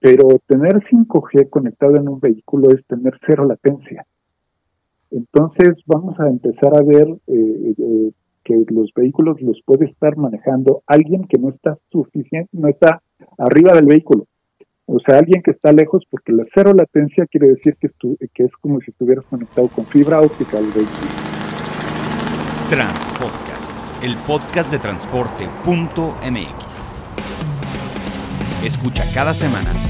pero tener 5G conectado en un vehículo es tener cero latencia. Entonces vamos a empezar a ver eh, eh, que los vehículos los puede estar manejando alguien que no está suficiente, no está arriba del vehículo. O sea, alguien que está lejos, porque la cero latencia quiere decir que, es como si estuvieras conectado con fibra óptica al vehículo. Transpodcast, el podcast de transporte.mx. Escucha cada semana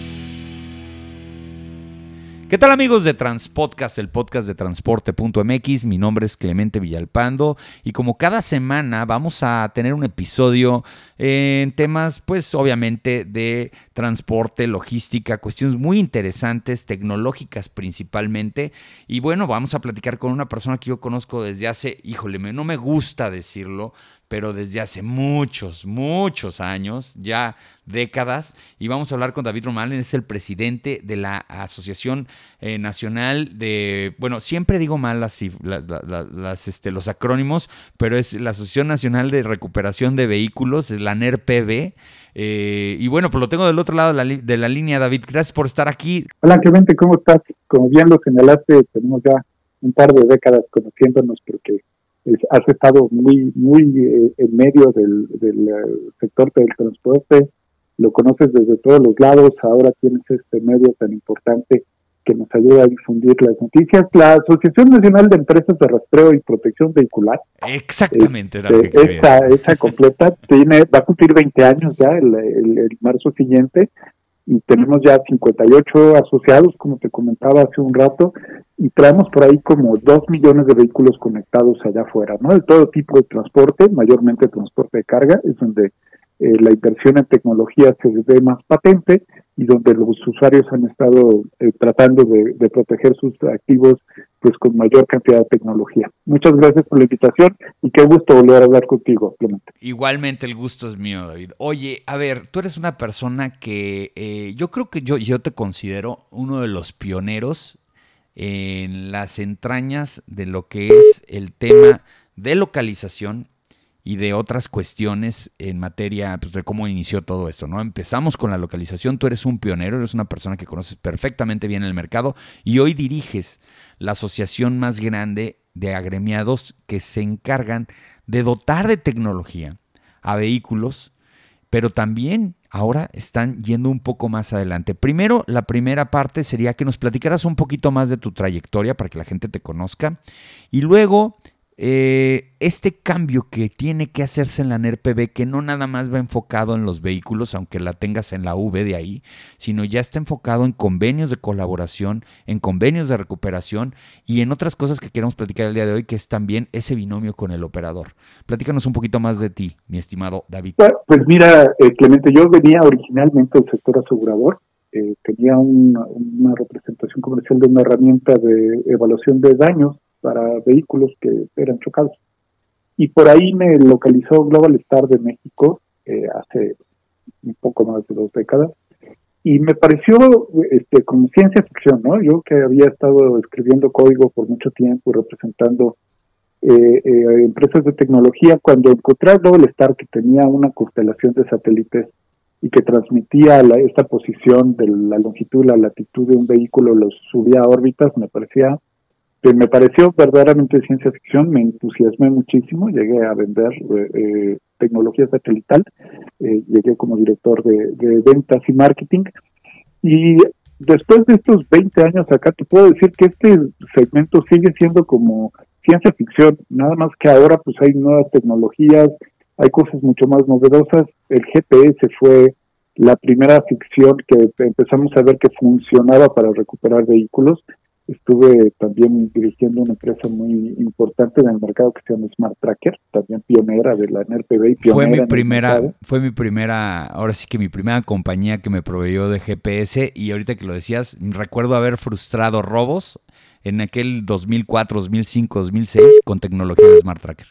¿Qué tal amigos de Transpodcast, el podcast de transporte.mx? Mi nombre es Clemente Villalpando y como cada semana vamos a tener un episodio en temas pues obviamente de transporte, logística, cuestiones muy interesantes, tecnológicas principalmente. Y bueno, vamos a platicar con una persona que yo conozco desde hace, híjole, no me gusta decirlo, pero desde hace muchos, muchos años, ya décadas. Y vamos a hablar con David Román, es el presidente de la Asociación eh, Nacional de, bueno, siempre digo mal las, este, los acrónimos, pero es la Asociación Nacional de Recuperación de Vehículos, es la NERPB. Eh, y bueno, pues lo tengo del otro lado de la, de la línea, David. Gracias por estar aquí. Hola, Clemente, ¿cómo estás? Como bien lo señalaste, tenemos ya un par de décadas conociéndonos porque has estado muy muy eh, en medio del, del eh, sector del transporte, lo conoces desde todos los lados, ahora tienes este medio tan importante que nos ayuda a difundir las noticias. La Asociación Nacional de Empresas de Rastreo y Protección Vehicular. Exactamente. Este, esa, esa completa tiene, va a cumplir 20 años ya el, el marzo siguiente y tenemos ya 58 asociados, como te comentaba hace un rato, y traemos por ahí como 2 millones de vehículos conectados allá afuera, ¿no? De todo tipo de transporte, mayormente transporte de carga, es donde eh, la inversión en tecnología se ve más patente y donde los usuarios han estado eh, tratando de, proteger sus activos pues con mayor cantidad de tecnología. Muchas gracias por la invitación y qué gusto volver a hablar contigo, Clemente. Igualmente el gusto es mío, David. Oye, a ver, tú eres una persona que eh, yo creo que yo, yo te considero uno de los pioneros en las entrañas de lo que es el tema de localización y de otras cuestiones en materia pues, de cómo inició todo esto, ¿no? Empezamos con la localización, tú eres un pionero, eres una persona que conoces perfectamente bien el mercado y hoy diriges la asociación más grande de agremiados que se encargan de dotar de tecnología a vehículos, pero también ahora están yendo un poco más adelante. Primero, la primera parte sería que nos platicaras un poquito más de tu trayectoria para que la gente te conozca y luego eh, este cambio que tiene que hacerse en la NERPB, que no nada más va enfocado en los vehículos, aunque la tengas en la V de ahí, sino ya está enfocado en convenios de colaboración, en convenios de recuperación y en otras cosas que queremos platicar el día de hoy, que es también ese binomio con el operador. Platícanos un poquito más de ti, mi estimado David. Pues mira, eh, Clemente, yo venía originalmente del sector asegurador, eh, tenía una representación comercial de una herramienta de evaluación de daños para vehículos que eran chocados. Y por ahí me localizó Global Star de México eh, hace un poco más de dos décadas y me pareció este, como ciencia ficción, ¿no? Yo que había estado escribiendo código por mucho tiempo representando eh, eh, empresas de tecnología, cuando encontré a Global Star que tenía una constelación de satélites y que transmitía la, esta posición de la longitud, la latitud de un vehículo, los subía a órbitas, me parecía que me pareció verdaderamente ciencia ficción, me entusiasmé muchísimo, llegué a vender eh, eh tecnología satelital, eh, llegué como director de, ventas y marketing y después de estos 20 años acá te puedo decir que este segmento sigue siendo como ciencia ficción, nada más que ahora pues hay nuevas tecnologías, hay cosas mucho más novedosas, el GPS fue la primera ficción que empezamos a ver que funcionaba para recuperar vehículos Estuve también dirigiendo una empresa muy importante en el mercado que se llama Smart Tracker, también pionera de la NRPB. Y fue mi primera, fue mi primera, ahora sí que mi primera compañía que me proveyó de GPS y ahorita que lo decías, recuerdo haber frustrado robos en aquel 2004, 2005, 2006 con tecnología de Smart Tracker.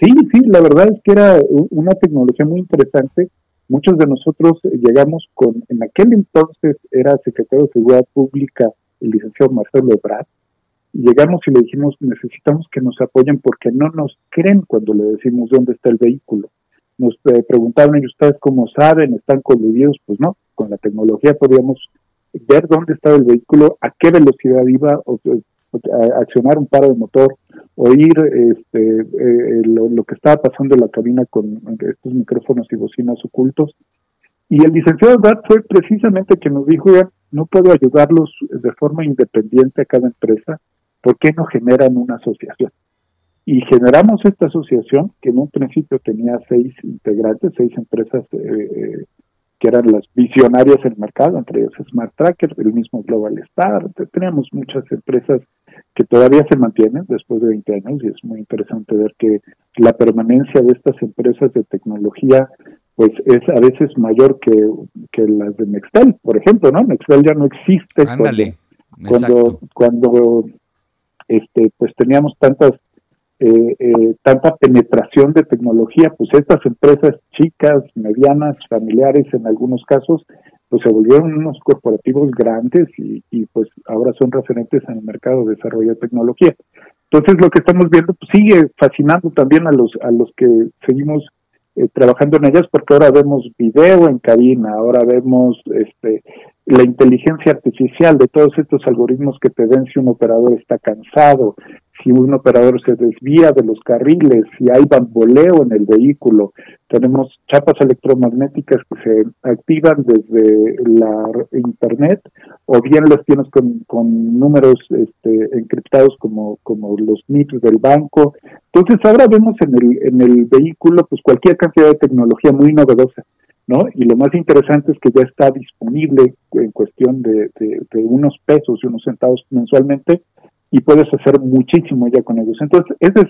Sí, sí, la verdad es que era una tecnología muy interesante. Muchos de nosotros llegamos con, en aquel entonces era secretario de Seguridad Pública el licenciado Marcelo Ebrard, llegamos y le dijimos, necesitamos que nos apoyen porque no nos creen cuando le decimos dónde está el vehículo. Nos eh, preguntaron, ¿y ustedes cómo saben? ¿Están coludidos? Pues no, con la tecnología podíamos ver dónde estaba el vehículo, a qué velocidad iba, o, accionar un paro de motor, oír este, eh, lo, que estaba pasando en la cabina con estos micrófonos y bocinas ocultos. Y el licenciado Dart fue precisamente quien nos dijo, no puedo ayudarlos de forma independiente a cada empresa, ¿por qué no generan una asociación? Y generamos esta asociación que en un principio tenía seis integrantes, seis empresas eh, que eran las visionarias del mercado, entre ellas Smart Tracker, el mismo Global Star. Teníamos muchas empresas que todavía se mantienen después de 20 años y es muy interesante ver que la permanencia de estas empresas de tecnología pues es a veces mayor que, que las de Nextel, por ejemplo, ¿no? Nextel ya no existe cuando, cuando este pues teníamos tantas eh, eh, tanta penetración de tecnología, pues estas empresas chicas, medianas, familiares en algunos casos, pues se volvieron unos corporativos grandes y, pues ahora son referentes en el mercado de desarrollo de tecnología. Entonces lo que estamos viendo pues, sigue fascinando también a los a los que seguimos eh, trabajando en ellas porque ahora vemos video en cabina, ahora vemos este la inteligencia artificial de todos estos algoritmos que te ven si un operador está cansado, si un operador se desvía de los carriles, si hay bamboleo en el vehículo. Tenemos chapas electromagnéticas que se activan desde la internet o bien las tienes con, números este, encriptados como, como los NIPs del banco. Entonces ahora vemos en el, en el vehículo pues cualquier cantidad de tecnología muy novedosa. ¿No? Y lo más interesante es que ya está disponible en cuestión de, de unos pesos y unos centavos mensualmente y puedes hacer muchísimo ya con ellos. Entonces, esa es,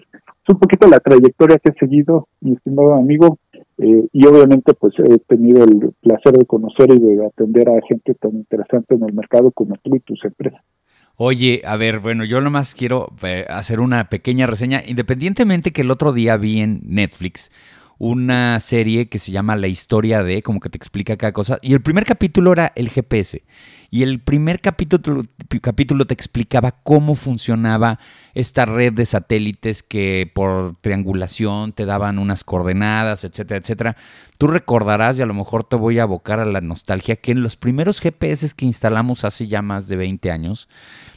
un poquito la trayectoria que he seguido, mi estimado amigo, eh, y obviamente pues he tenido el placer de conocer y de atender a gente tan interesante en el mercado como tú y tus empresas. Oye, a ver, bueno, yo nomás quiero eh, hacer una pequeña reseña, independientemente que el otro día vi en Netflix una serie que se llama La historia de, como que te explica cada cosa, y el primer capítulo era el GPS. Y el primer capítulo, te explicaba cómo funcionaba esta red de satélites que por triangulación te daban unas coordenadas, etcétera, etcétera. Tú recordarás, y a lo mejor te voy a abocar a la nostalgia, que en los primeros GPS que instalamos hace ya más de 20 años,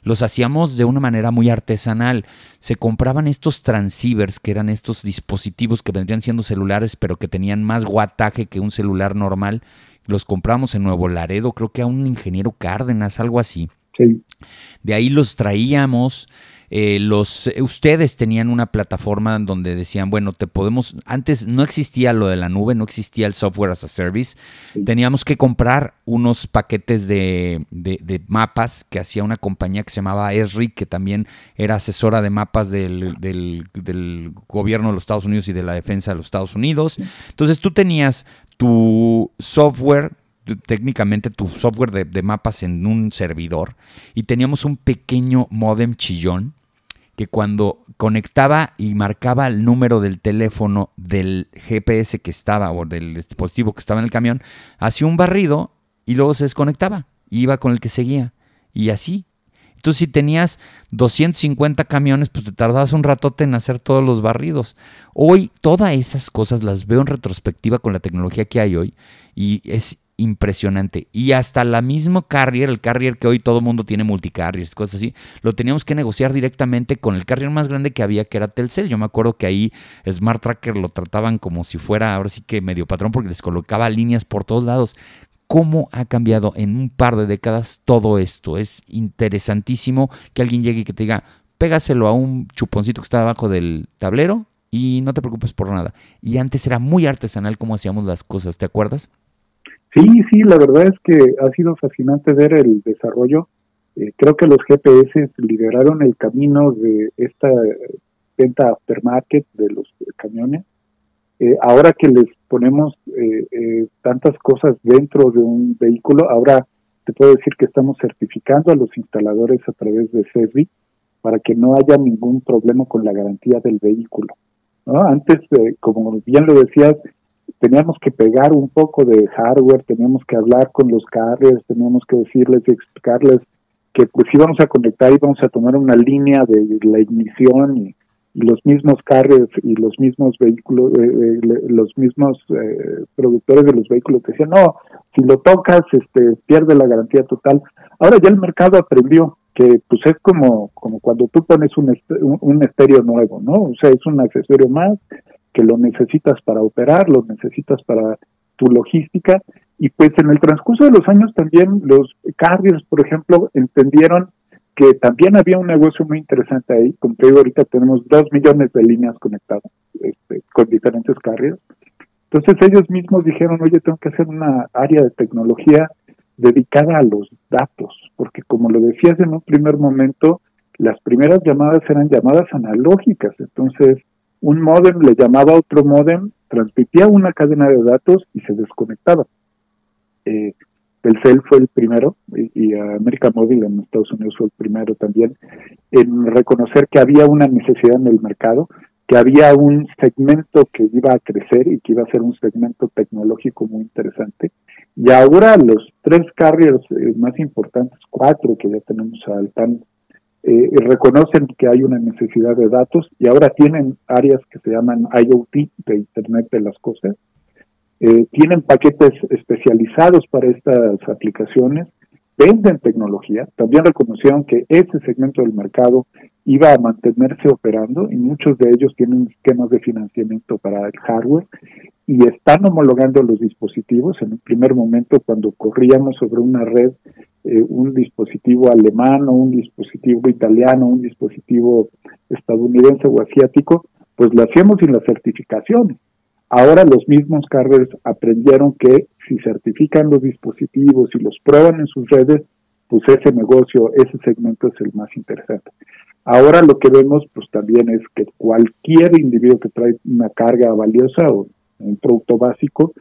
los hacíamos de una manera muy artesanal. Se compraban estos transceivers, que eran estos dispositivos que vendrían siendo celulares, pero que tenían más guataje que un celular normal los compramos en Nuevo Laredo, creo que a un ingeniero Cárdenas, algo así. Sí. De ahí los traíamos. Eh, los, eh, ustedes tenían una plataforma donde decían, bueno, te podemos, antes no existía lo de la nube, no existía el software as a service, teníamos que comprar unos paquetes de, mapas que hacía una compañía que se llamaba Esri, que también era asesora de mapas del, del, del, gobierno de los Estados Unidos y de la defensa de los Estados Unidos. Entonces tú tenías tu software, técnicamente tu software de, mapas en un servidor y teníamos un pequeño modem chillón que cuando conectaba y marcaba el número del teléfono del GPS que estaba o del dispositivo que estaba en el camión, hacía un barrido y luego se desconectaba y iba con el que seguía. Y así entonces, si tenías 250 camiones, pues te tardabas un ratote en hacer todos los barridos. Hoy, todas esas cosas las veo en retrospectiva con la tecnología que hay hoy y es impresionante. Y hasta la mismo carrier, el carrier que hoy todo el mundo tiene multicarriers, cosas así, lo teníamos que negociar directamente con el carrier más grande que había, que era Telcel. Yo me acuerdo que ahí Smart Tracker lo trataban como si fuera ahora sí que medio patrón porque les colocaba líneas por todos lados cómo ha cambiado en un par de décadas todo esto. Es interesantísimo que alguien llegue y que te diga, pégaselo a un chuponcito que está abajo del tablero y no te preocupes por nada. Y antes era muy artesanal cómo hacíamos las cosas, ¿te acuerdas? Sí, sí, la verdad es que ha sido fascinante ver el desarrollo. Eh, creo que los GPS lideraron el camino de esta venta aftermarket de los camiones eh, ahora que les ponemos eh, eh, tantas cosas dentro de un vehículo, ahora te puedo decir que estamos certificando a los instaladores a través de CESBI para que no haya ningún problema con la garantía del vehículo. Antes, como bien lo decías, teníamos que pegar un poco de hardware, teníamos que hablar con los carriers, teníamos que decirles y explicarles que pues íbamos a conectar y vamos a tomar una línea de la ignición y, los mismos carros y los mismos vehículos, eh, eh, los mismos eh, productores de los vehículos decían, no, si lo tocas, este, pierde la garantía total. Ahora ya el mercado aprendió que pues es como, como cuando tú pones un, un estéreo nuevo, ¿no? O sea, es un accesorio más que lo necesitas para operar, lo necesitas para tu logística y pues en el transcurso de los años también los carriers, por ejemplo, entendieron que también había un negocio muy interesante ahí. Como te digo, ahorita tenemos dos millones de líneas conectadas este, con diferentes carriers. Entonces ellos mismos dijeron, oye, tengo que hacer una área de tecnología dedicada a los datos, porque como lo decías en un primer momento, las primeras llamadas eran llamadas analógicas, entonces un modem le llamaba a otro modem, transmitía una cadena de datos y se desconectaba. Eh, Telcel fue el primero y, América Móvil en Estados Unidos fue el primero también en reconocer que había una necesidad en el mercado, que había un segmento que iba a crecer y que iba a ser un segmento tecnológico muy interesante. Y ahora los tres carriers eh, más importantes, cuatro que ya tenemos al TAN, eh, reconocen que hay una necesidad de datos y ahora tienen áreas que se llaman IoT, de Internet de las Cosas, eh, tienen paquetes especializados para estas aplicaciones, venden tecnología, también reconocieron que ese segmento del mercado iba a mantenerse operando y muchos de ellos tienen esquemas de financiamiento para el hardware y están homologando los dispositivos. En un primer momento, cuando corríamos sobre una red, eh, un dispositivo alemán o un dispositivo italiano, un dispositivo estadounidense o asiático, pues lo hacíamos sin las certificaciones. Ahora los mismos carriers aprendieron que si certifican los dispositivos y los prueban en sus redes, pues ese negocio, ese segmento es el más interesante. Ahora lo que vemos pues también es que cualquier individuo que trae una carga valiosa o un producto básico,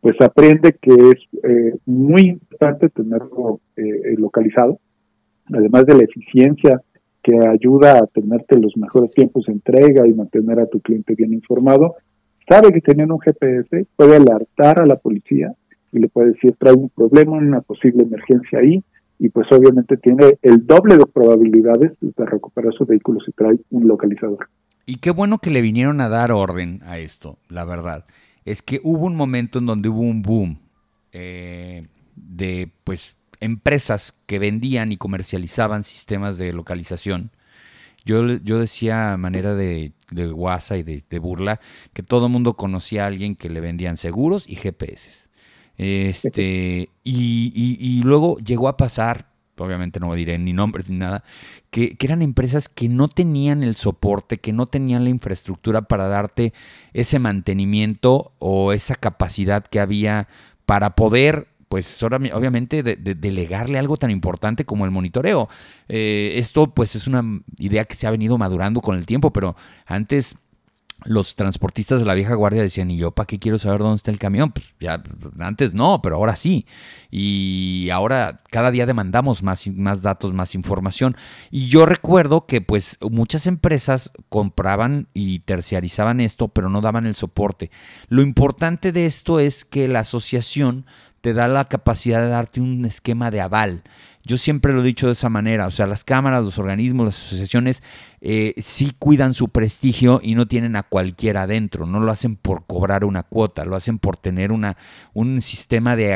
pues aprende que es eh, muy importante tenerlo eh, localizado, además de la eficiencia que ayuda a tenerte los mejores tiempos de entrega y mantener a tu cliente bien informado, sabe que teniendo un GPS puede alertar a la policía y le puede decir trae un problema, una posible emergencia ahí y pues obviamente tiene el doble de probabilidades de recuperar su vehículo si trae un localizador. Y qué bueno que le vinieron a dar orden a esto, la verdad. Es que hubo un momento en donde hubo un boom eh, de pues empresas que vendían y comercializaban sistemas de localización yo, yo decía a manera de, de guasa y de, burla que todo el mundo conocía a alguien que le vendían seguros y GPS. Este, y, y, luego llegó a pasar, obviamente no diré ni nombres ni nada, que, que, eran empresas que no tenían el soporte, que no tenían la infraestructura para darte ese mantenimiento o esa capacidad que había para poder pues obviamente de, delegarle algo tan importante como el monitoreo. Eh, esto pues es una idea que se ha venido madurando con el tiempo, pero antes los transportistas de la vieja guardia decían, ¿y yo para qué quiero saber dónde está el camión? Pues ya antes no, pero ahora sí. Y ahora cada día demandamos más, más datos, más información. Y yo recuerdo que pues muchas empresas compraban y terciarizaban esto, pero no daban el soporte. Lo importante de esto es que la asociación te da la capacidad de darte un esquema de aval. Yo siempre lo he dicho de esa manera, o sea, las cámaras, los organismos, las asociaciones eh, sí cuidan su prestigio y no tienen a cualquiera adentro, no lo hacen por cobrar una cuota, lo hacen por tener una, un sistema de,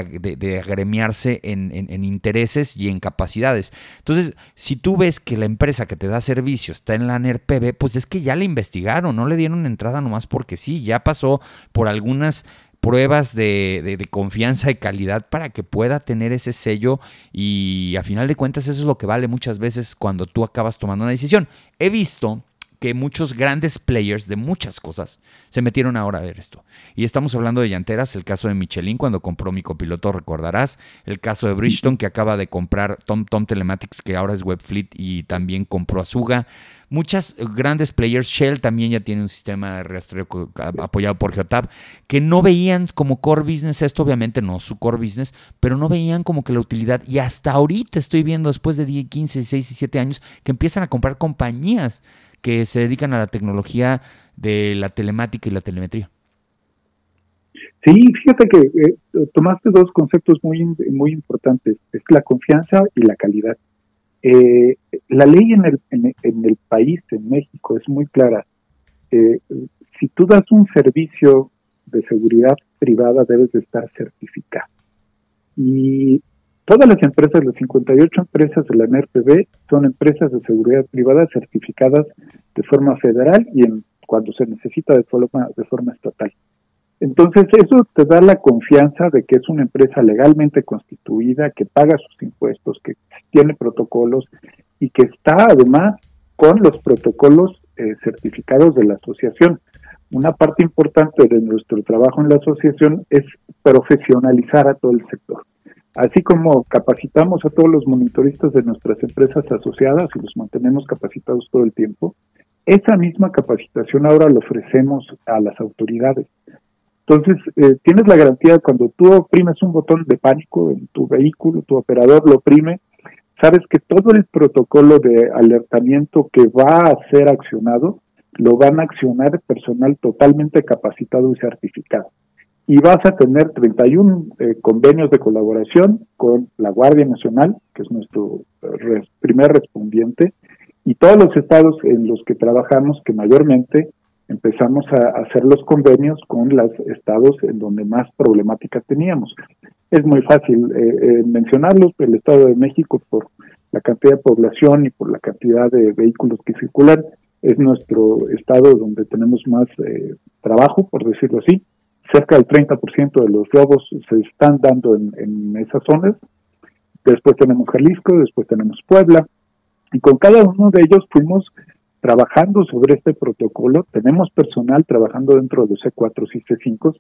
agremiarse en, en, intereses y en capacidades. Entonces, si tú ves que la empresa que te da servicio está en la NERPB, pues es que ya le investigaron, no le dieron entrada nomás porque sí, ya pasó por algunas pruebas de, confianza y calidad para que pueda tener ese sello y a final de cuentas eso es lo que vale muchas veces cuando tú acabas tomando una decisión. He visto que muchos grandes players de muchas cosas se metieron ahora a ver esto. Y estamos hablando de llanteras, el caso de Michelin cuando compró mi copiloto, recordarás, el caso de Bridgestone que acaba de comprar Tom Tom Telematics que ahora es Webfleet y también compró Azuga. Muchas grandes players, Shell también ya tiene un sistema de rastreo apoyado por Geotab, que no veían como core business esto, obviamente no su core business, pero no veían como que la utilidad. Y hasta ahorita estoy viendo, después de 10, 15, 16 y 7 años, que empiezan a comprar compañías que se dedican a la tecnología de la telemática y la telemetría. Sí, fíjate que eh, tomaste dos conceptos muy, muy importantes, es la confianza y la calidad. Eh, la ley en el, en, el país, en México, es muy clara. Eh, si tú das un servicio de seguridad privada, debes de estar certificado. Y todas las empresas, las 58 empresas de la NRPB, son empresas de seguridad privada certificadas de forma federal y en cuando se necesita de forma, de forma estatal. Entonces, eso te da la confianza de que es una empresa legalmente constituida, que paga sus impuestos, que tiene protocolos y que está además con los protocolos eh, certificados de la asociación. Una parte importante de nuestro trabajo en la asociación es profesionalizar a todo el sector. Así como capacitamos a todos los monitoristas de nuestras empresas asociadas y los mantenemos capacitados todo el tiempo, esa misma capacitación ahora la ofrecemos a las autoridades. Entonces, eh, tienes la garantía cuando tú oprimes un botón de pánico en tu vehículo, tu operador lo oprime, sabes que todo el protocolo de alertamiento que va a ser accionado lo van a accionar personal totalmente capacitado y certificado. Y vas a tener 31 eh, convenios de colaboración con la Guardia Nacional, que es nuestro eh, primer respondiente, y todos los estados en los que trabajamos, que mayormente empezamos a hacer los convenios con los estados en donde más problemática teníamos. Es muy fácil eh, eh, mencionarlos, el Estado de México por la cantidad de población y por la cantidad de vehículos que circulan, es nuestro estado donde tenemos más eh, trabajo, por decirlo así. Cerca del 30% de los robos se están dando en, en esas zonas. Después tenemos Jalisco, después tenemos Puebla, y con cada uno de ellos fuimos trabajando sobre este protocolo, tenemos personal trabajando dentro de los C4 y C5,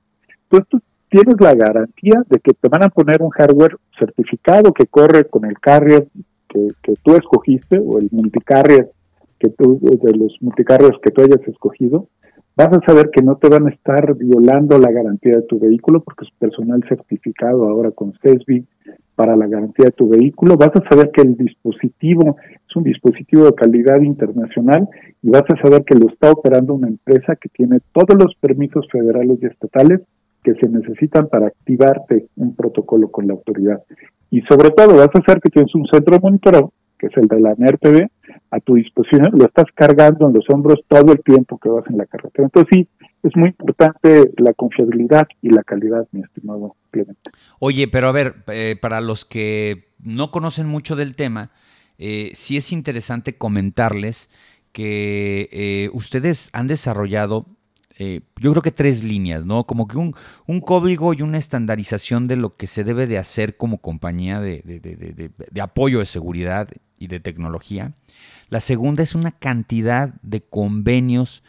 entonces tú tienes la garantía de que te van a poner un hardware certificado que corre con el carrier que, tú escogiste o el multicarrier que tú, de los multicarriers que tú hayas escogido, vas a saber que no te van a estar violando la garantía de tu vehículo porque es personal certificado ahora con CESBI para la garantía de tu vehículo, vas a saber que el dispositivo es un dispositivo de calidad internacional y vas a saber que lo está operando una empresa que tiene todos los permisos federales y estatales que se necesitan para activarte un protocolo con la autoridad. Y sobre todo vas a saber que tienes un centro de monitoreo, que es el de la NERTV, a tu disposición, lo estás cargando en los hombros todo el tiempo que vas en la carretera. Entonces sí, es muy importante la confiabilidad y la calidad, mi estimado Clemente. Oye, pero a ver, eh, para los que no conocen mucho del tema, eh, sí es interesante comentarles que eh, ustedes han desarrollado, yo creo que tres líneas, ¿no? Como que un, un, código y una estandarización de lo que se debe de hacer como compañía de, de apoyo de seguridad y de tecnología. La segunda es una cantidad de convenios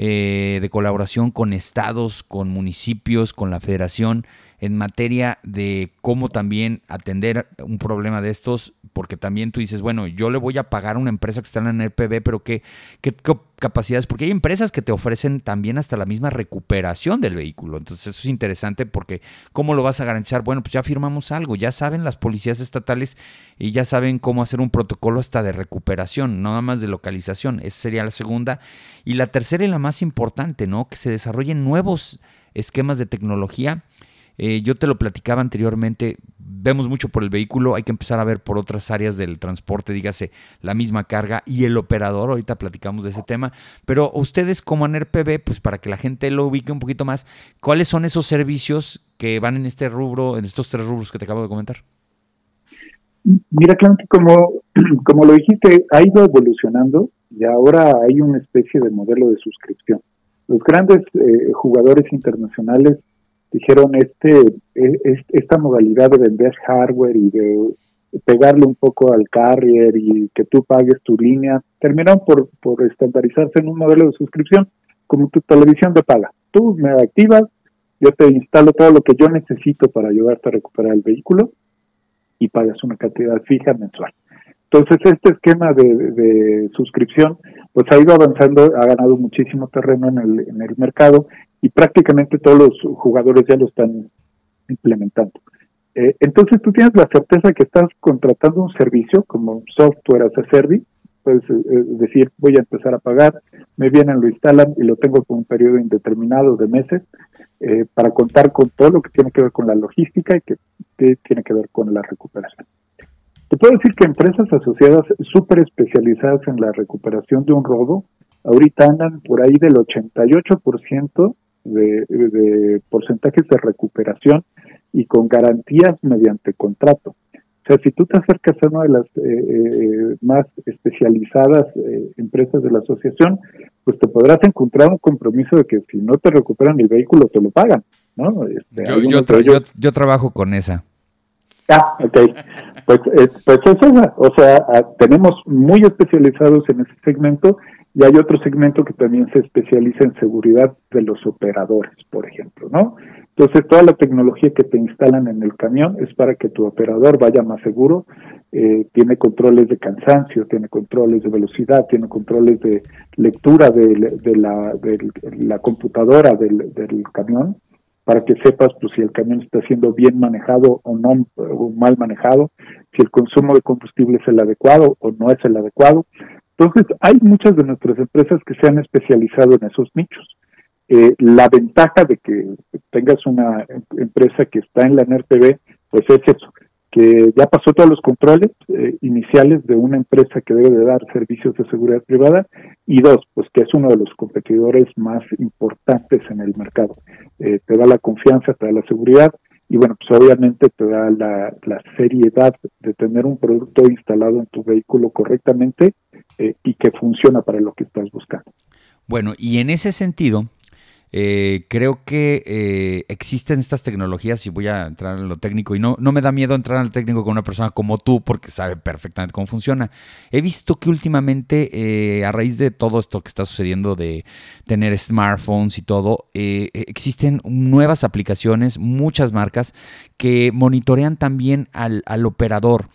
eh, de colaboración con estados, con municipios, con la federación, en materia de cómo también atender un problema de estos, porque también tú dices, bueno, yo le voy a pagar a una empresa que está en el PB, pero ¿qué, qué, capacidades? Porque hay empresas que te ofrecen también hasta la misma recuperación del vehículo. Entonces eso es interesante porque ¿cómo lo vas a garantizar? Bueno, pues ya firmamos algo, ya saben las policías estatales y ya saben cómo hacer un protocolo hasta de recuperación, nada más de localización. Esa sería la segunda. Y la tercera y la más importante, ¿no? Que se desarrollen nuevos esquemas de tecnología eh, yo te lo platicaba anteriormente, vemos mucho por el vehículo, hay que empezar a ver por otras áreas del transporte, dígase la misma carga y el operador, ahorita platicamos de ese tema, pero ustedes como ANERPB, pues para que la gente lo ubique un poquito más, ¿cuáles son esos servicios que van en este rubro, en estos tres rubros que te acabo de comentar? Mira, Clancy, como, como lo dijiste, ha ido evolucionando y ahora hay una especie de modelo de suscripción. Los grandes eh, jugadores internacionales dijeron este, e, esta modalidad de vender hardware y de pegarle un poco al carrier y que tú pagues tu línea, terminaron por, por estandarizarse en un modelo de suscripción, como tu televisión te paga. Tú me activas, yo te instalo todo lo que yo necesito para ayudarte a recuperar el vehículo y pagas una cantidad fija mensual. Entonces, este esquema de, de, suscripción pues ha ido avanzando, ha ganado muchísimo terreno en el, en el mercado y prácticamente todos los jugadores ya lo están implementando. Eh, entonces tú tienes la certeza que estás contratando un servicio como software as a service, puedes eh, decir voy a empezar a pagar, me vienen, lo instalan y lo tengo por un periodo indeterminado de meses eh, para contar con todo lo que tiene que ver con la logística y que, tiene que ver con la recuperación. Te puedo decir que empresas asociadas súper especializadas en la recuperación de un robo, ahorita andan por ahí del 88% de, de porcentajes de recuperación y con garantías mediante contrato. O sea, si tú te acercas a una de las eh, eh, más especializadas eh, empresas de la asociación, pues te podrás encontrar un compromiso de que si no te recuperan el vehículo, te lo pagan. ¿no? Este, yo, yo, trabajo con esa. Ah, ok. Pues, pues es esa. O sea, ah, tenemos muy especializados en ese segmento y hay otro segmento que también se especializa en seguridad de los operadores, por ejemplo, ¿no? Entonces, toda la tecnología que te instalan en el camión es para que tu operador vaya más seguro, eh, tiene controles de cansancio, tiene controles de velocidad, tiene controles de lectura de, la, computadora del, camión, para que sepas pues, si el camión está siendo bien manejado o no o mal manejado, si el consumo de combustible es el adecuado o no es el adecuado. Entonces, hay muchas de nuestras empresas que se han especializado en esos nichos. Eh, la ventaja de que tengas una empresa que está en la NERTV, pues es eso, que ya pasó todos los controles eh, iniciales de una empresa que debe de dar servicios de seguridad privada y dos, pues que es uno de los competidores más importantes en el mercado. Eh, te da la confianza, te da la seguridad y bueno, pues obviamente te da la, seriedad de tener un producto instalado en tu vehículo correctamente y que funciona para lo que estás buscando. Bueno, y en ese sentido, eh, creo que eh, existen estas tecnologías y voy a entrar en lo técnico y no, no me da miedo entrar al técnico con una persona como tú porque sabe perfectamente cómo funciona. He visto que últimamente eh, a raíz de todo esto que está sucediendo de tener smartphones y todo, existen nuevas aplicaciones, muchas marcas que monitorean también al, al operador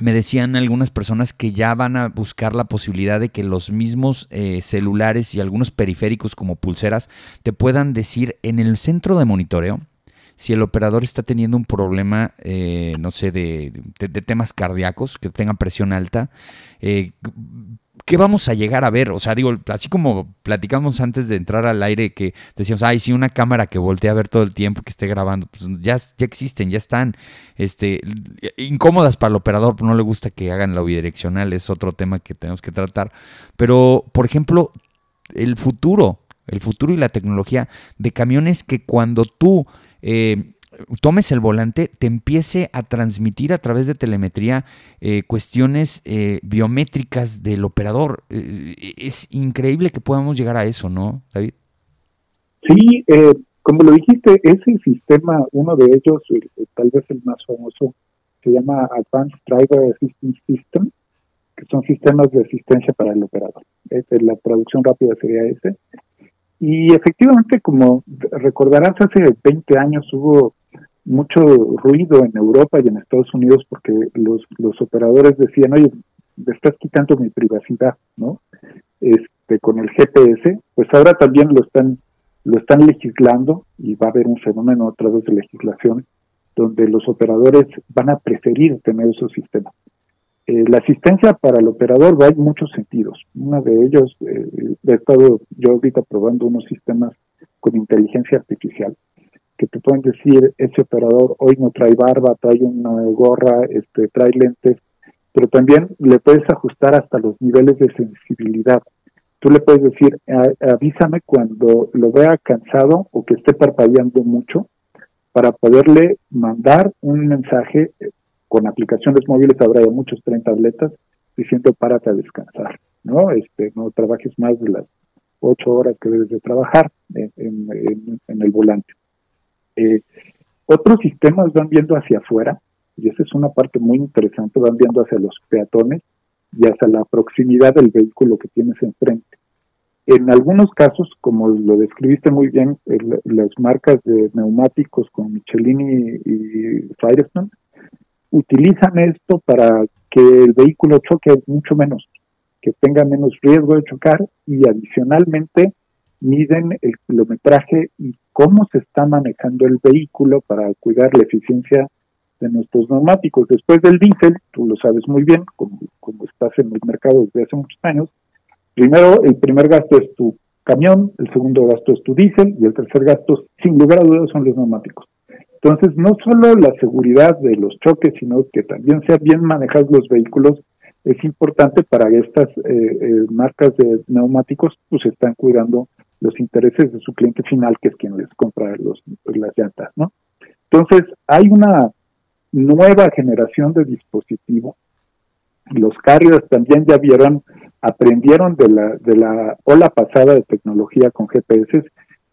me decían algunas personas que ya van a buscar la posibilidad de que los mismos eh, celulares y algunos periféricos como pulseras te puedan decir en el centro de monitoreo si el operador está teniendo un problema, eh, no sé, de, temas cardíacos, que tenga presión alta, eh, ¿qué vamos a llegar a ver? O sea, digo, así como platicamos antes de entrar al aire que decíamos, ay, sí, una cámara que voltea a ver todo el tiempo, que esté grabando, pues ya, ya existen, ya están, este, incómodas para el operador, no le gusta que hagan la bidireccional, es otro tema que tenemos que tratar. Pero, por ejemplo, el futuro, el futuro y la tecnología de camiones que cuando tú eh, tomes el volante, te empiece a transmitir a través de telemetría eh, cuestiones eh, biométricas del operador. Eh, es increíble que podamos llegar a eso, ¿no, David? Sí, como lo dijiste, ese sistema, uno de ellos, tal vez el más famoso, se llama Advanced Driver Assistance System, que son sistemas de asistencia para el operador. la traducción rápida sería ese. Y efectivamente, como recordarás, hace 20 años hubo mucho ruido en Europa y en Estados Unidos porque los, los operadores decían, oye, me estás quitando mi privacidad, ¿no? Este, con el GPS, pues ahora también lo están, lo están legislando y va a haber un fenómeno a través de legislación donde los operadores van a preferir tener esos sistemas. Eh, la asistencia para el operador va en muchos sentidos. Uno de ellos, eh, he estado yo ahorita probando unos sistemas con inteligencia artificial te pueden decir, ese operador hoy no trae barba, trae una gorra, este, trae lentes, pero también le puedes ajustar hasta los niveles de sensibilidad. Tú le puedes decir, avísame cuando lo vea cansado o que esté parpadeando mucho para poderle mandar un mensaje eh, con aplicaciones móviles, habrá ya muchos tren tabletas, diciendo párate a descansar, ¿no? Este, no trabajes más de las ocho horas que debes de trabajar en el volante. Eh, otros sistemas van viendo hacia afuera, y esa es una parte muy interesante, van viendo hacia los peatones y hacia la proximidad del vehículo que tienes enfrente. En algunos casos, como lo describiste muy bien, las marcas de neumáticos como Michelin y Firestone utilizan esto para que el vehículo choque mucho menos, que tenga menos riesgo de chocar y adicionalmente miden el kilometraje y cómo se está manejando el vehículo para cuidar la eficiencia de nuestros neumáticos. Después del diésel, tú lo sabes muy bien, como, estás en el mercado desde hace muchos años, primero el primer gasto es tu camión, el segundo gasto es tu diésel y el tercer gasto, sin lugar a dudas, son los neumáticos. Entonces, no solo la seguridad de los choques, sino que también sean bien manejados los vehículos es importante para que estas eh, eh, marcas de neumáticos pues están cuidando los intereses de su cliente final, que es quien les compra los, las llantas, ¿no? Entonces, hay una nueva generación de dispositivos. Los carriers también ya vieron, aprendieron de la, de la ola pasada de tecnología con GPS,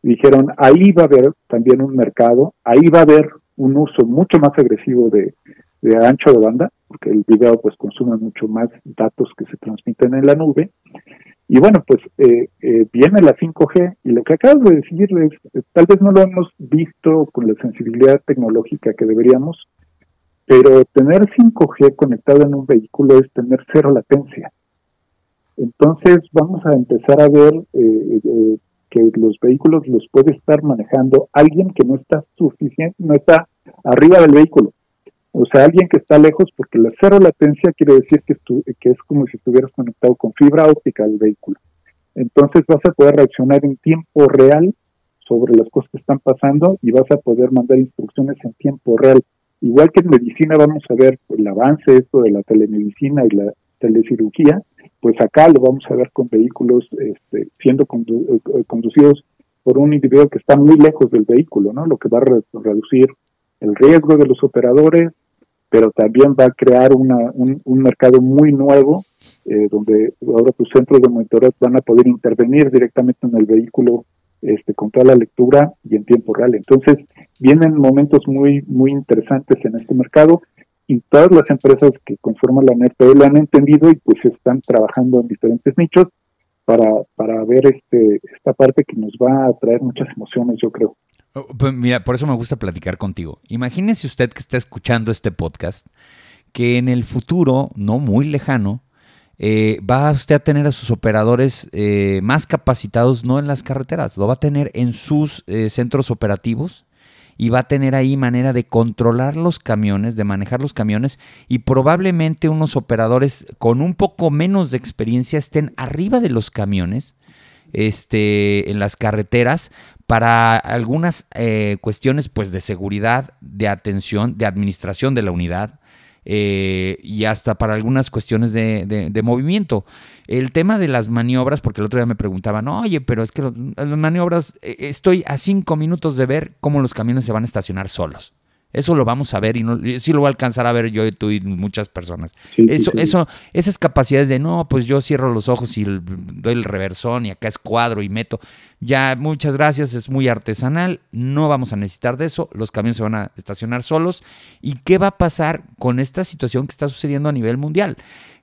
dijeron, ahí va a haber también un mercado, ahí va a haber un uso mucho más agresivo de, de ancho de banda, porque el video pues consume mucho más datos que se transmiten en la nube. Y bueno, pues eh, eh, viene la 5G y lo que acabo de decirles, eh, tal vez no lo hemos visto con la sensibilidad tecnológica que deberíamos, pero tener 5G conectado en un vehículo es tener cero latencia. Entonces vamos a empezar a ver que los vehículos los puede estar manejando alguien que no está suficiente, no está arriba del vehículo. O sea, alguien que está lejos, porque la cero latencia quiere decir que, es como si estuvieras conectado con fibra óptica al vehículo. Entonces vas a poder reaccionar en tiempo real sobre las cosas que están pasando y vas a poder mandar instrucciones en tiempo real. Igual que en medicina vamos a ver el avance esto de la telemedicina y la telecirugía, pues acá lo vamos a ver con vehículos este, siendo eh, conducidos por un individuo que está muy lejos del vehículo, ¿no? Lo que va a reducir el riesgo de los operadores, pero también va a crear una, un, mercado muy nuevo, eh, donde ahora tus centros de monitoreo van a poder intervenir directamente en el vehículo este, con toda la lectura y en tiempo real. Entonces, vienen momentos muy, muy interesantes en este mercado y todas las empresas que conforman la NERPE lo han entendido y pues están trabajando en diferentes nichos para, para ver este, esta parte que nos va a traer muchas emociones, yo creo. Oh, pues mira, por eso me gusta platicar contigo. Imagínese usted que está escuchando este podcast, que en el futuro, no muy lejano, eh, va usted a tener a sus operadores eh, más capacitados, no en las carreteras, lo va a tener en sus eh, centros operativos y va a tener ahí manera de controlar los camiones, de manejar los camiones y probablemente unos operadores con un poco menos de experiencia estén arriba de los camiones este, en las carreteras para algunas eh, cuestiones pues, de seguridad, de atención, de administración de la unidad. Eh, y hasta para algunas cuestiones de, movimiento. El tema de las maniobras, porque el otro día me preguntaban, oye, pero es que las maniobras, eh, estoy a cinco minutos de ver cómo los camiones se van a estacionar solos. Eso lo vamos a ver y, no, sí lo voy a alcanzar a ver yo y tú y muchas personas. eso, eso, esas capacidades de no, pues yo cierro los ojos y doy el reversón y acá es cuadro y meto. Ya, muchas gracias, es muy artesanal, no vamos a necesitar de eso, los camiones se van a estacionar solos. ¿Y qué va a pasar con esta situación que está sucediendo a nivel mundial?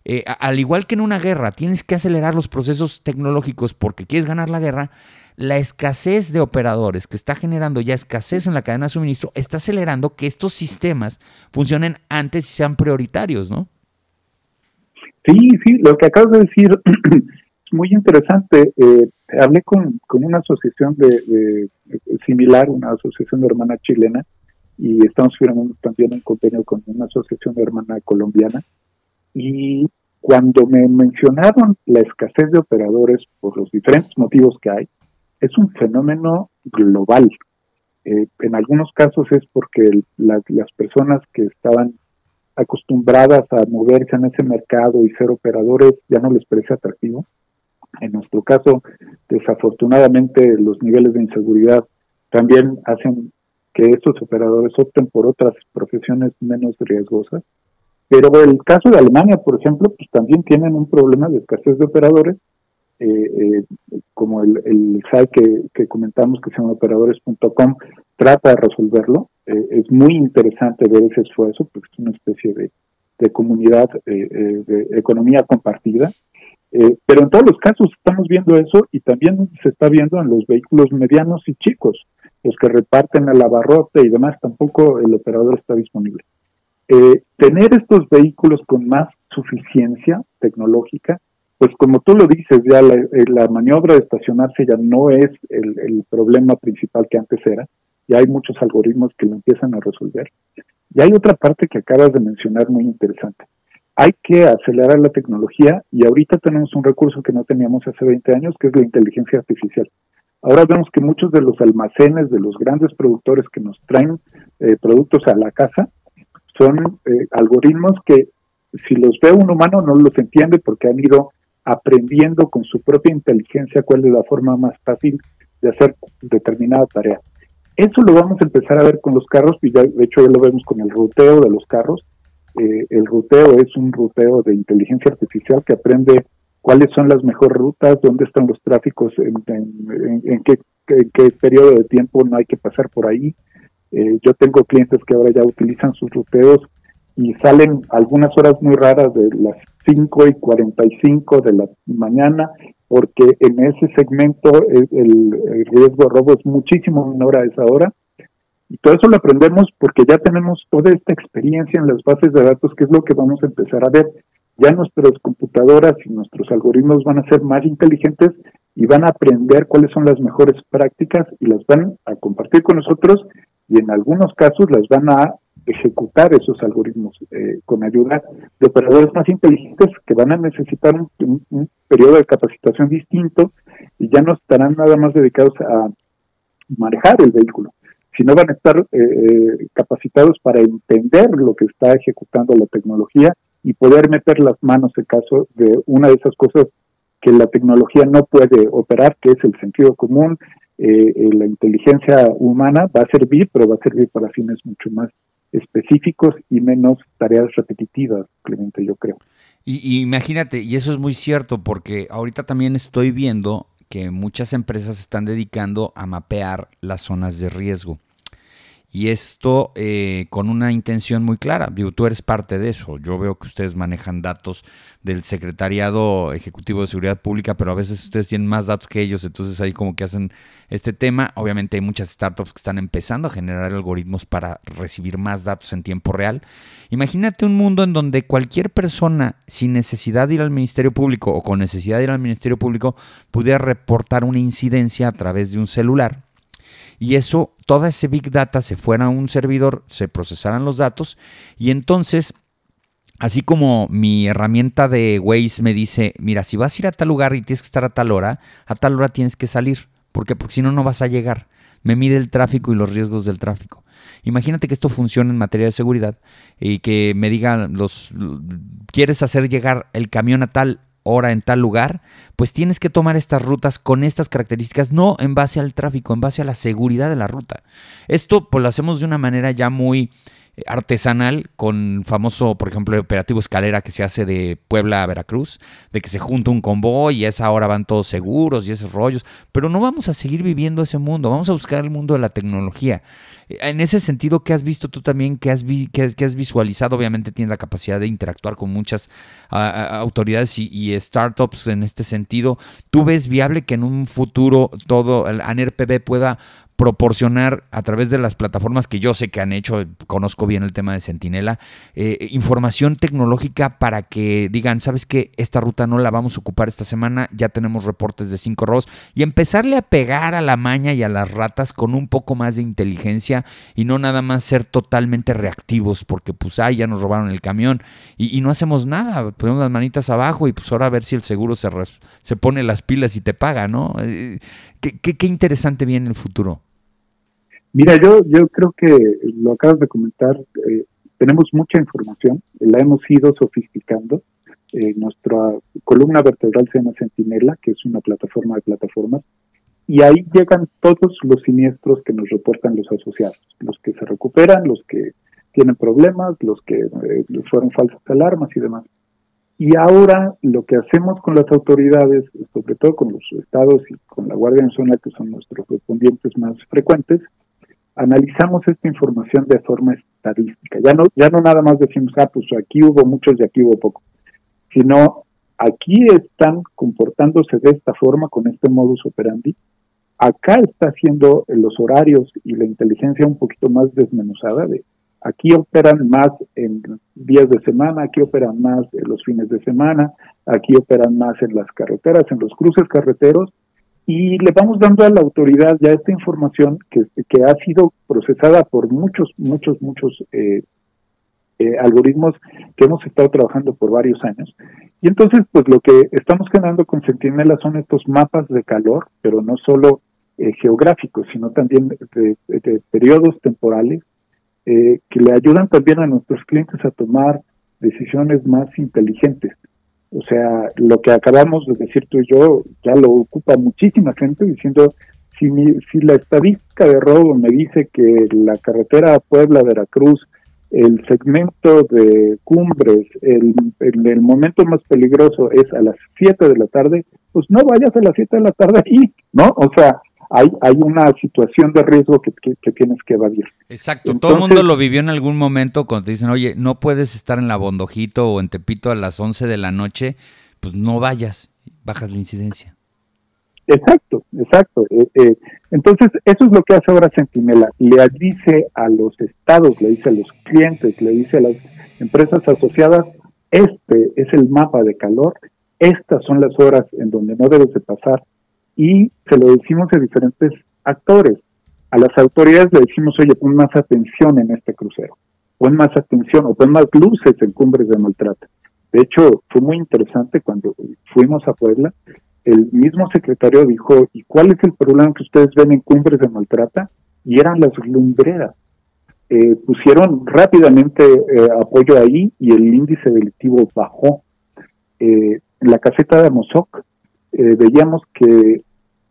Eh, al igual que en una guerra, tienes que acelerar los procesos tecnológicos porque quieres ganar la guerra la escasez de operadores que está generando ya escasez en la cadena de suministro está acelerando que estos sistemas funcionen antes y sean prioritarios, ¿no? Sí, sí, lo que acabas de decir es muy interesante. Eh, hablé con, una asociación de, similar, una asociación de hermana chilena, y estamos firmando también un convenio con una asociación de hermana colombiana. Y cuando me mencionaron la escasez de operadores por los diferentes motivos que hay, es un fenómeno global. Eh, en algunos casos es porque las personas que estaban acostumbradas a moverse en ese mercado y ser operadores ya no les parece atractivo. En nuestro caso, desafortunadamente, los niveles de inseguridad también hacen que estos operadores opten por otras profesiones menos riesgosas. Pero el caso de Alemania, por ejemplo, pues también tienen un problema de escasez de operadores eh, eh, como el, el site que, comentamos que se llama operadores.com trata de resolverlo. Eh, es muy interesante ver ese esfuerzo porque es una especie de, de comunidad eh, de economía compartida. pero en todos los casos estamos viendo eso y también se está viendo en los vehículos medianos y chicos, los que reparten el abarrote y demás, tampoco el operador está disponible. tener estos vehículos con más suficiencia tecnológica pues como tú lo dices, ya eh, la, maniobra de estacionarse ya no es el, problema principal que antes era, ya hay muchos algoritmos que lo empiezan a resolver. Y hay otra parte que acabas de mencionar muy interesante. Hay que acelerar la tecnología y ahorita tenemos un recurso que no teníamos hace 20 años, que es la inteligencia artificial. Ahora vemos que muchos de los almacenes de los grandes productores que nos traen eh, productos a la casa, son eh, algoritmos que si los ve un humano no los entiende porque han ido aprendiendo con su propia inteligencia cuál es la forma más fácil de hacer determinada tarea. Eso lo vamos a empezar a ver con los carros, y ya, de hecho ya lo vemos con el ruteo de los carros. Eh, el ruteo es un ruteo de inteligencia artificial que aprende cuáles son las mejores rutas, dónde están los tráficos, en, qué, periodo de tiempo no hay que pasar por ahí. Eh, yo tengo clientes que ahora ya utilizan sus ruteos y salen algunas horas muy raras de las 5 y 45 de la mañana, porque en ese segmento el, el, riesgo de robo es muchísimo menor a esa hora. Y todo eso lo aprendemos porque ya tenemos toda esta experiencia en las bases de datos, que es lo que vamos a empezar a ver ya nuestras computadoras y nuestros algoritmos van a ser más inteligentes y van a aprender cuáles son las mejores prácticas y las van a compartir con nosotros y en algunos casos las van a ejecutar esos algoritmos eh, con ayuda de operadores más inteligentes que van a necesitar un, periodo de capacitación distinto y ya no estarán nada más dedicados a manejar el vehículo, sino van a estar eh, eh, capacitados para entender lo que está ejecutando la tecnología y poder meter las manos en caso de una de esas cosas que la tecnología no puede operar, que es el sentido común, eh, eh, la inteligencia humana va a servir, pero va a servir para fines mucho más específicos y menos tareas repetitivas, Clemente, yo creo. Y, imagínate, y eso es muy cierto, porque ahorita también estoy viendo que muchas empresas están dedicando a mapear las zonas de riesgo. Y esto eh, con una intención muy clara. Digo, tú eres parte de eso. Yo veo que ustedes manejan datos del Secretariado Ejecutivo de Seguridad Pública, pero a veces ustedes tienen más datos que ellos, entonces ahí como que hacen este tema. Obviamente hay muchas startups que están empezando a generar algoritmos para recibir más datos en tiempo real. Imagínate un mundo en donde cualquier persona sin necesidad de ir al Ministerio Público o con necesidad de ir al Ministerio Público pudiera reportar una incidencia a través de un celular y eso, toda ese big data se fuera a un servidor, se procesaran los datos y entonces, así como mi herramienta de Waze me dice, mira, si vas a ir a tal lugar y tienes que estar a tal hora, a tal hora tienes que salir, porque porque si no, no vas a llegar. Me mide el tráfico y los riesgos del tráfico. Imagínate que esto funcione en materia de seguridad y que me digan los quieres hacer llegar el camión a tal hora en tal lugar, pues tienes que tomar estas rutas con estas características, no en base al tráfico, en base a la seguridad de la ruta. Esto pues lo hacemos de una manera ya muy artesanal con famoso, por ejemplo, operativo escalera que se hace de Puebla a Veracruz, de que se junta un convoy y a esa hora van todos seguros y esos rollos, pero no vamos a seguir viviendo ese mundo, vamos a buscar el mundo de la tecnología. En ese sentido, ¿qué has visto tú también? ¿Qué has, has visualizado? Obviamente tienes la capacidad de interactuar con muchas autoridades y, y, startups en este sentido. ¿Tú ves viable que en un futuro todo el ANERPB pueda proporcionar a través de las plataformas que yo sé que han hecho, conozco bien el tema de Centinela, eh, información tecnológica para que digan, sabes que esta ruta no la vamos a ocupar esta semana, ya tenemos reportes de cinco robos y empezarle a pegar a la maña y a las ratas con un poco más de inteligencia y no nada más ser totalmente reactivos porque pues ay, ya nos robaron el camión y, no hacemos nada, ponemos las manitas abajo y pues ahora a ver si el seguro se, se pone las pilas y te paga, ¿no? Eh, qué, qué interesante viene el futuro. Mira, yo, yo creo que lo acabas de comentar, eh, tenemos mucha información, la hemos ido sofisticando. Eh, nuestra columna vertebral se llama Centinela, que es una plataforma de plataformas, y ahí llegan todos los siniestros que nos reportan los asociados, los que se recuperan, los que tienen problemas, los que eh, fueron falsas alarmas y demás. Y ahora lo que hacemos con las autoridades, sobre todo con los estados y con la Guardia Nacional, que son nuestros respondientes más frecuentes, analizamos esta información de forma estadística. Ya no, ya no nada más decimos, ah, pues aquí hubo muchos y aquí hubo poco, sino aquí están comportándose de esta forma con este modus operandi. Acá está haciendo los horarios y la inteligencia un poquito más desmenuzada de aquí operan más en días de semana, aquí operan más en los fines de semana, aquí operan más en las carreteras, en los cruces carreteros, y le vamos dando a la autoridad ya esta información que, que ha sido procesada por muchos, muchos, muchos eh, eh, algoritmos que hemos estado trabajando por varios años. Y entonces, pues lo que estamos generando con Sentinela son estos mapas de calor, pero no solo eh, geográficos, sino también de, periodos temporales, eh, que le ayudan también a nuestros clientes a tomar decisiones más inteligentes. O sea, lo que acabamos de decir tú y yo ya lo ocupa muchísima gente diciendo, si, si la estadística de robo me dice que la carretera Puebla-Veracruz, el segmento de cumbres, el, el, momento más peligroso es a las 7 de la tarde, pues no vayas a las 7 de la tarde ahí, ¿no? O sea, hay, hay una situación de riesgo que, tienes que evadir. Exacto, todo el mundo lo vivió en algún momento cuando te dicen, oye, no puedes estar en la Bondojito o en Tepito a las 11 de la noche, pues no vayas, bajas la incidencia. Exacto, exacto. Eh, eh, entonces, eso es lo que hace ahora Centinela. Le dice a los estados, le dice a los clientes, le dice a las empresas asociadas, este es el mapa de calor, estas son las horas en donde no debes de pasar, y se lo decimos a diferentes actores. A las autoridades le decimos, oye, pon más atención en este crucero, pon más atención o pon más luces en cumbres de maltrato. De hecho, fue muy interesante cuando fuimos a Puebla, el mismo secretario dijo, ¿y cuál es el problema que ustedes ven en cumbres de maltrata? Y eran las lumbreras. Eh, pusieron rápidamente eh, apoyo ahí y el índice delictivo bajó. Eh, en la caseta de Amozoc veíamos que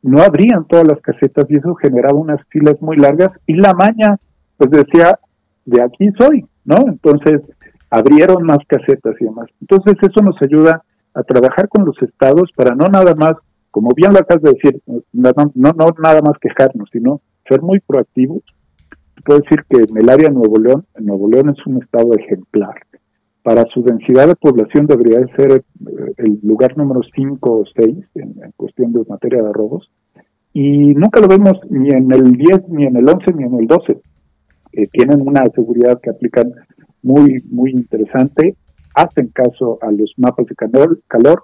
no abrían todas las casetas y eso generaba unas filas muy largas y la maña pues decía de aquí soy, ¿no? Entonces abrieron más casetas y demás. Entonces eso nos ayuda a trabajar con los estados para no nada más, como bien lo acabas de decir, no, no, no nada más quejarnos, sino ser muy proactivos. Puedo decir que en el área de Nuevo León, Nuevo León es un estado ejemplar para su densidad de población debería ser eh, el lugar número 5 o 6 en, cuestión de materia de robos. Y nunca lo vemos ni en el 10, ni en el 11, ni en el 12. Eh, tienen una seguridad que aplican muy, muy interesante. Hacen caso a los mapas de calor, calor.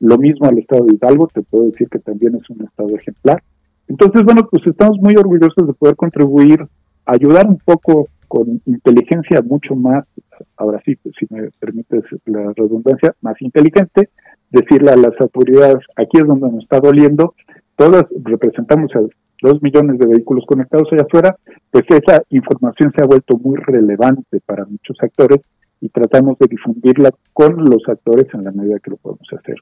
Lo mismo al estado de Hidalgo, te puedo decir que también es un estado ejemplar. Entonces, bueno, pues estamos muy orgullosos de poder contribuir, ayudar un poco con inteligencia mucho más, ahora sí, si me permites la redundancia, más inteligente, decirle a las autoridades, aquí es donde nos está doliendo, todas representamos a dos millones de vehículos conectados allá afuera, pues esa información se ha vuelto muy relevante para muchos actores y tratamos de difundirla con los actores en la medida que lo podemos hacer.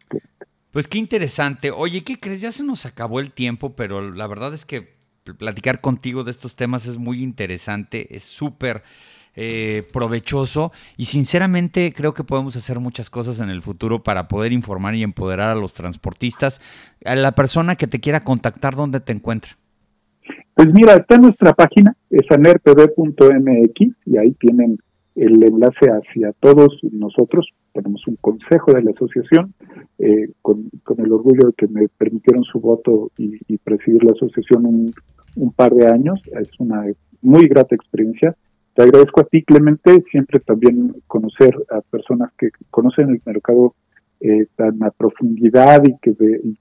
Pues qué interesante. Oye, ¿qué crees? Ya se nos acabó el tiempo, pero la verdad es que platicar contigo de estos temas es muy interesante, es súper eh, provechoso y sinceramente creo que podemos hacer muchas cosas en el futuro para poder informar y empoderar a los transportistas. A la persona que te quiera contactar, ¿dónde te encuentra? Pues mira, está en nuestra página, es anerpb.mx y ahí tienen el enlace hacia todos nosotros. Tenemos un consejo de la asociación, eh, con, el orgullo de que me permitieron su voto y, y presidir la asociación un, par de años. Es una muy grata experiencia. Te agradezco a ti, Clemente, siempre también conocer a personas que conocen el mercado eh, tan a profundidad y que,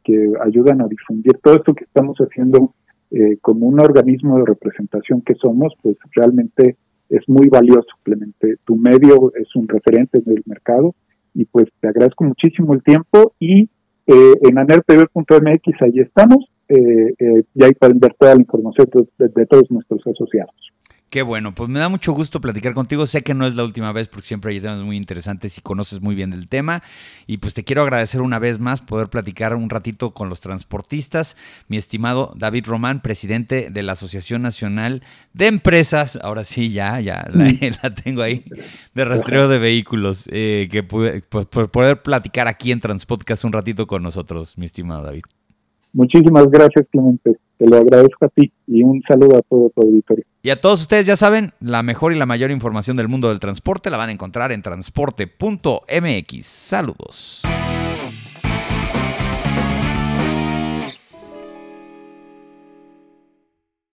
que ayudan a difundir todo esto que estamos haciendo eh, como un organismo de representación que somos, pues realmente es muy valioso, Clemente. Tu medio es un referente en el mercado y pues te agradezco muchísimo el tiempo y eh, en anertv.mx ahí estamos eh, eh, y ahí pueden ver toda la información de, todos nuestros asociados. Qué bueno, pues me da mucho gusto platicar contigo. Sé que no es la última vez porque siempre hay temas muy interesantes y conoces muy bien del tema. Y pues te quiero agradecer una vez más poder platicar un ratito con los transportistas. Mi estimado David Román, presidente de la Asociación Nacional de Empresas, ahora sí, ya, ya la, tengo ahí, de rastreo de vehículos, eh, que pude, pues, por poder platicar aquí en Transpodcast un ratito con nosotros, mi estimado David. Muchísimas gracias, Clemente. Te lo agradezco a ti y un saludo a todo tu auditorio. Y a todos ustedes, ya saben, la mejor y la mayor información del mundo del transporte la van a encontrar en transporte.mx. Saludos.